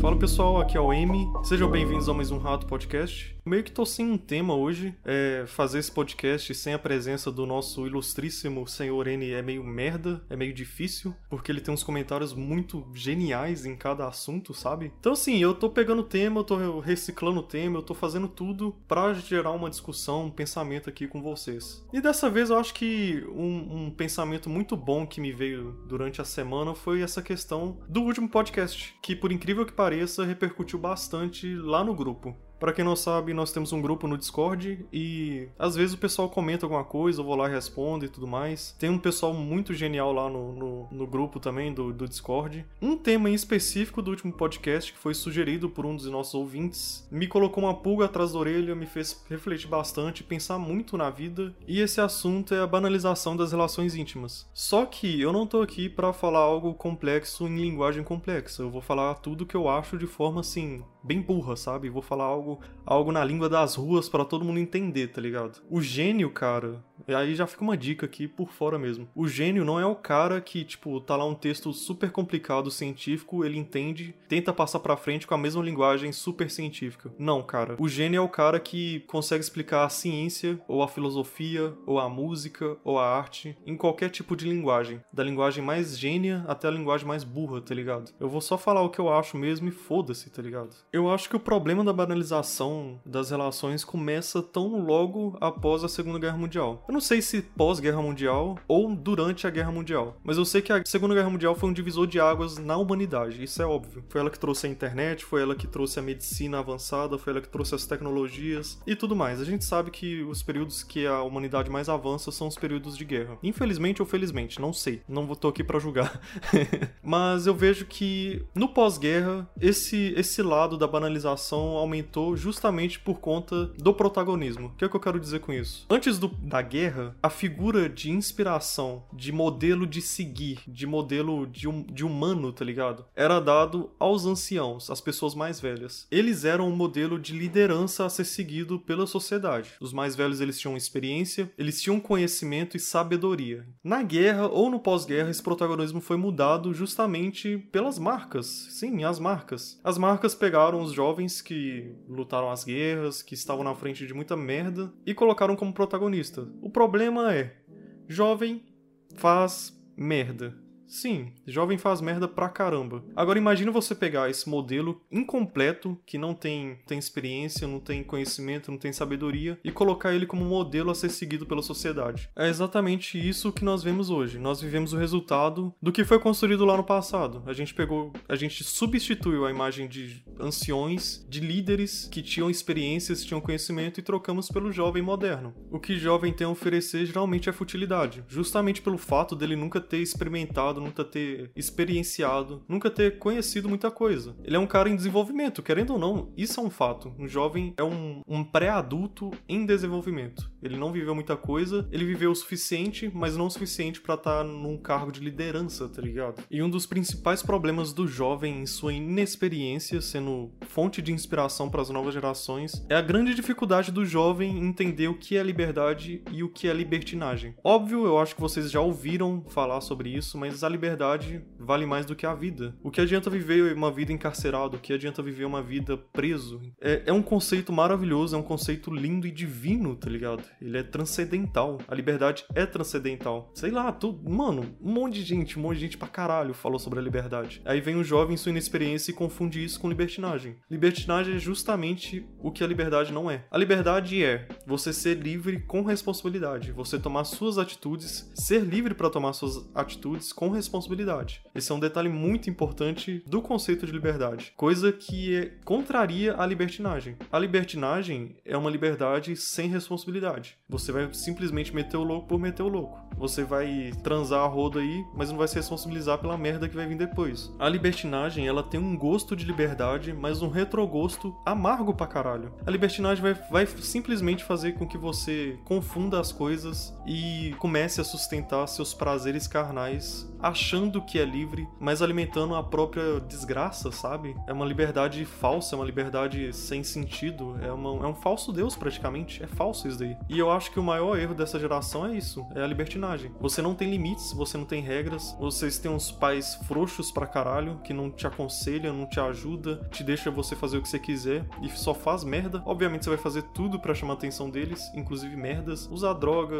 Fala pessoal, aqui é o M. Sejam bem-vindos a mais um Rato Podcast. Meio que tô sem um tema hoje. É fazer esse podcast sem a presença do nosso ilustríssimo senhor N é meio merda, é meio difícil, porque ele tem uns comentários muito geniais em cada assunto, sabe? Então assim, eu tô pegando o tema, eu tô reciclando o tema, eu tô fazendo tudo para gerar uma discussão, um pensamento aqui com vocês. E dessa vez eu acho que um, um pensamento muito bom que me veio durante a semana foi essa questão do último podcast, que por incrível que pareça repercutiu bastante lá no grupo. Para quem não sabe, nós temos um grupo no Discord e às vezes o pessoal comenta alguma coisa, eu vou lá e respondo e tudo mais. Tem um pessoal muito genial lá no, no, no grupo também do, do Discord. Um tema em específico do último podcast, que foi sugerido por um dos nossos ouvintes, me colocou uma pulga atrás da orelha, me fez refletir bastante, pensar muito na vida. E esse assunto é a banalização das relações íntimas. Só que eu não tô aqui para falar algo complexo em linguagem complexa. Eu vou falar tudo que eu acho de forma assim, bem burra, sabe? Vou falar algo, algo na língua das ruas para todo mundo entender, tá ligado? O gênio, cara, aí já fica uma dica aqui por fora mesmo. O gênio não é o cara que, tipo, tá lá um texto super complicado científico, ele entende, tenta passar pra frente com a mesma linguagem super científica. Não, cara. O gênio é o cara que consegue explicar a ciência, ou a filosofia, ou a música, ou a arte, em qualquer tipo de linguagem. Da linguagem mais gênia até a linguagem mais burra, tá ligado? Eu vou só falar o que eu acho mesmo e foda-se, tá ligado? Eu acho que o problema da banalização das relações começa tão logo após a Segunda Guerra Mundial. Eu não sei se pós-Guerra Mundial ou durante a Guerra Mundial, mas eu sei que a Segunda Guerra Mundial foi um divisor de águas na humanidade, isso é óbvio. Foi ela que trouxe a internet, foi ela que trouxe a medicina avançada, foi ela que trouxe as tecnologias e tudo mais. A gente sabe que os períodos que a humanidade mais avança são os períodos de guerra. Infelizmente ou felizmente, não sei. Não tô aqui para julgar. mas eu vejo que no pós-guerra esse esse lado da banalização aumentou justamente por conta do protagonismo. O que é que eu quero dizer com isso? Antes do, da guerra a figura de inspiração, de modelo de seguir, de modelo de, um, de humano, tá ligado? Era dado aos anciãos, às pessoas mais velhas. Eles eram um modelo de liderança a ser seguido pela sociedade. Os mais velhos eles tinham experiência, eles tinham conhecimento e sabedoria. Na guerra ou no pós-guerra, esse protagonismo foi mudado justamente pelas marcas. Sim, as marcas. As marcas pegaram os jovens que lutaram as guerras, que estavam na frente de muita merda e colocaram como protagonista. O problema é: jovem faz merda. Sim, jovem faz merda pra caramba. Agora imagina você pegar esse modelo incompleto, que não tem, tem experiência, não tem conhecimento, não tem sabedoria, e colocar ele como modelo a ser seguido pela sociedade. É exatamente isso que nós vemos hoje. Nós vivemos o resultado do que foi construído lá no passado. A gente pegou, a gente substituiu a imagem de anciões, de líderes que tinham experiências, tinham conhecimento e trocamos pelo jovem moderno. O que jovem tem a oferecer geralmente é futilidade, justamente pelo fato dele nunca ter experimentado nunca ter experienciado, nunca ter conhecido muita coisa. Ele é um cara em desenvolvimento, querendo ou não, isso é um fato. Um jovem é um, um pré-adulto em desenvolvimento. Ele não viveu muita coisa, ele viveu o suficiente, mas não o suficiente para estar tá num cargo de liderança, tá ligado? E um dos principais problemas do jovem em sua inexperiência, sendo fonte de inspiração para as novas gerações, é a grande dificuldade do jovem entender o que é liberdade e o que é libertinagem. Óbvio, eu acho que vocês já ouviram falar sobre isso, mas a liberdade vale mais do que a vida. O que adianta viver uma vida encarcerado? O que adianta viver uma vida preso? É, é um conceito maravilhoso, é um conceito lindo e divino, tá ligado? Ele é transcendental. A liberdade é transcendental. Sei lá, tudo. Mano, um monte de gente, um monte de gente pra caralho falou sobre a liberdade. Aí vem um jovem em sua inexperiência e confunde isso com libertinagem. Libertinagem é justamente o que a liberdade não é. A liberdade é você ser livre com responsabilidade, você tomar suas atitudes, ser livre para tomar suas atitudes com responsabilidade. Esse é um detalhe muito importante do conceito de liberdade, coisa que é, contraria a libertinagem. A libertinagem é uma liberdade sem responsabilidade. Você vai simplesmente meter o louco por meter o louco. Você vai transar a roda aí, mas não vai se responsabilizar pela merda que vai vir depois. A libertinagem, ela tem um gosto de liberdade, mas um retrogosto amargo pra caralho. A libertinagem vai, vai simplesmente fazer com que você confunda as coisas e comece a sustentar seus prazeres carnais achando que é livre, mas alimentando a própria desgraça, sabe? É uma liberdade falsa, é uma liberdade sem sentido, é, uma, é um falso Deus praticamente. É falso isso daí. E eu acho que o maior erro dessa geração é isso: é a libertinagem. Você não tem limites, você não tem regras, vocês têm uns pais frouxos pra caralho que não te aconselham, não te ajuda, te deixa você fazer o que você quiser e só faz merda. Obviamente você vai fazer tudo para chamar a atenção deles, inclusive merdas, usar droga,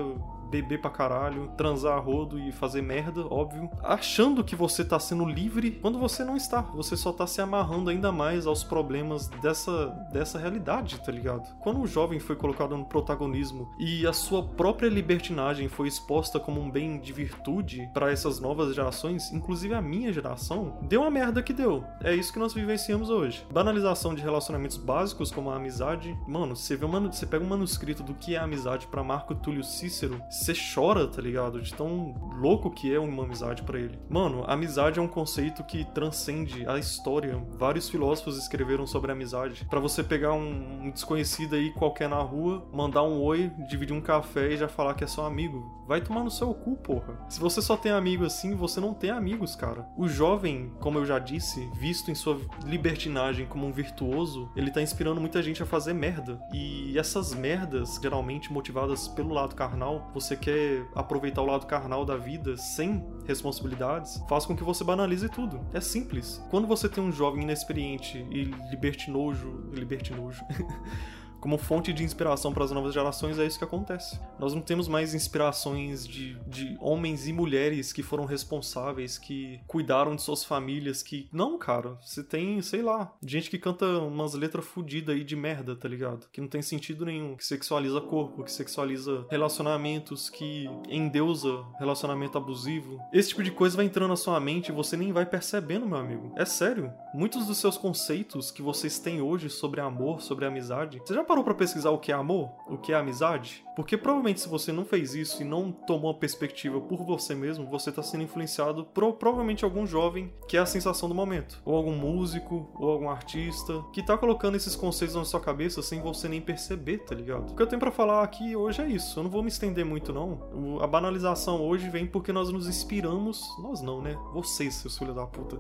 beber pra caralho, transar a rodo e fazer merda, óbvio, achando que você tá sendo livre quando você não está. Você só tá se amarrando ainda mais aos problemas dessa, dessa realidade, tá ligado? Quando o jovem foi colocado no protagonismo e a sua própria libertinagem foi exposta como um bem de virtude para essas novas gerações, inclusive a minha geração, deu uma merda que deu. É isso que nós vivenciamos hoje. Banalização de relacionamentos básicos como a amizade. Mano, você vê uma, você pega um manuscrito do que é amizade para Marco Túlio Cícero, você chora, tá ligado? De tão louco que é uma amizade para ele. Mano, amizade é um conceito que transcende a história. Vários filósofos escreveram sobre amizade. Para você pegar um, um, desconhecido aí qualquer na rua, mandar um oi, dividir um café e já falar que é seu amigo. Vai tomar no seu cu, porra. Se você só tem amigo assim, você não tem amigos, cara. O jovem, como eu já disse, visto em sua libertinagem como um virtuoso, ele tá inspirando muita gente a fazer merda. E essas merdas, geralmente motivadas pelo lado carnal, você quer aproveitar o lado carnal da vida sem responsabilidades, faz com que você banalize tudo. É simples. Quando você tem um jovem inexperiente e libertinojo, libertinojo como fonte de inspiração para as novas gerações, é isso que acontece. Nós não temos mais inspirações de, de homens e mulheres que foram responsáveis, que cuidaram de suas famílias, que. Não, cara. Você tem, sei lá, gente que canta umas letras fodidas aí de merda, tá ligado? Que não tem sentido nenhum, que sexualiza corpo, que sexualiza relacionamentos, que endeusa relacionamento abusivo. Esse tipo de coisa vai entrando na sua mente e você nem vai percebendo, meu amigo. É sério. Muitos dos seus conceitos que vocês têm hoje sobre amor, sobre amizade, você já parou para pesquisar o que é amor? O que é amizade? Porque provavelmente se você não fez isso e não tomou uma perspectiva por você mesmo, você está sendo influenciado por provavelmente algum jovem que é a sensação do momento, ou algum músico, ou algum artista que tá colocando esses conceitos na sua cabeça sem você nem perceber, tá ligado? O que eu tenho para falar aqui hoje é isso. Eu não vou me estender muito não. A banalização hoje vem porque nós nos inspiramos, nós não, né? Vocês, seus filhos da puta.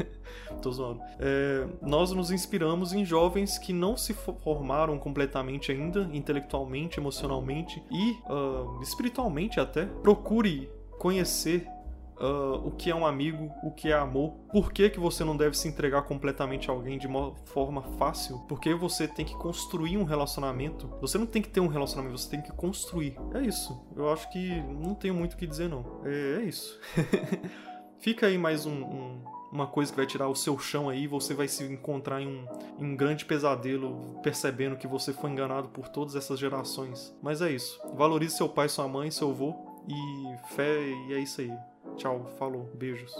Tô zoando. É, nós nos inspiramos em jovens que não se formaram completamente ainda, intelectualmente, emocionalmente e uh, espiritualmente até, procure conhecer Uh, o que é um amigo, o que é amor, por que, que você não deve se entregar completamente a alguém de uma forma fácil, porque você tem que construir um relacionamento. Você não tem que ter um relacionamento, você tem que construir. É isso. Eu acho que não tenho muito o que dizer, não. É, é isso. Fica aí mais um, um uma coisa que vai tirar o seu chão aí, você vai se encontrar em um, em um grande pesadelo, percebendo que você foi enganado por todas essas gerações. Mas é isso. Valorize seu pai, sua mãe, seu avô e fé, e é isso aí. Tchau, falou, beijos.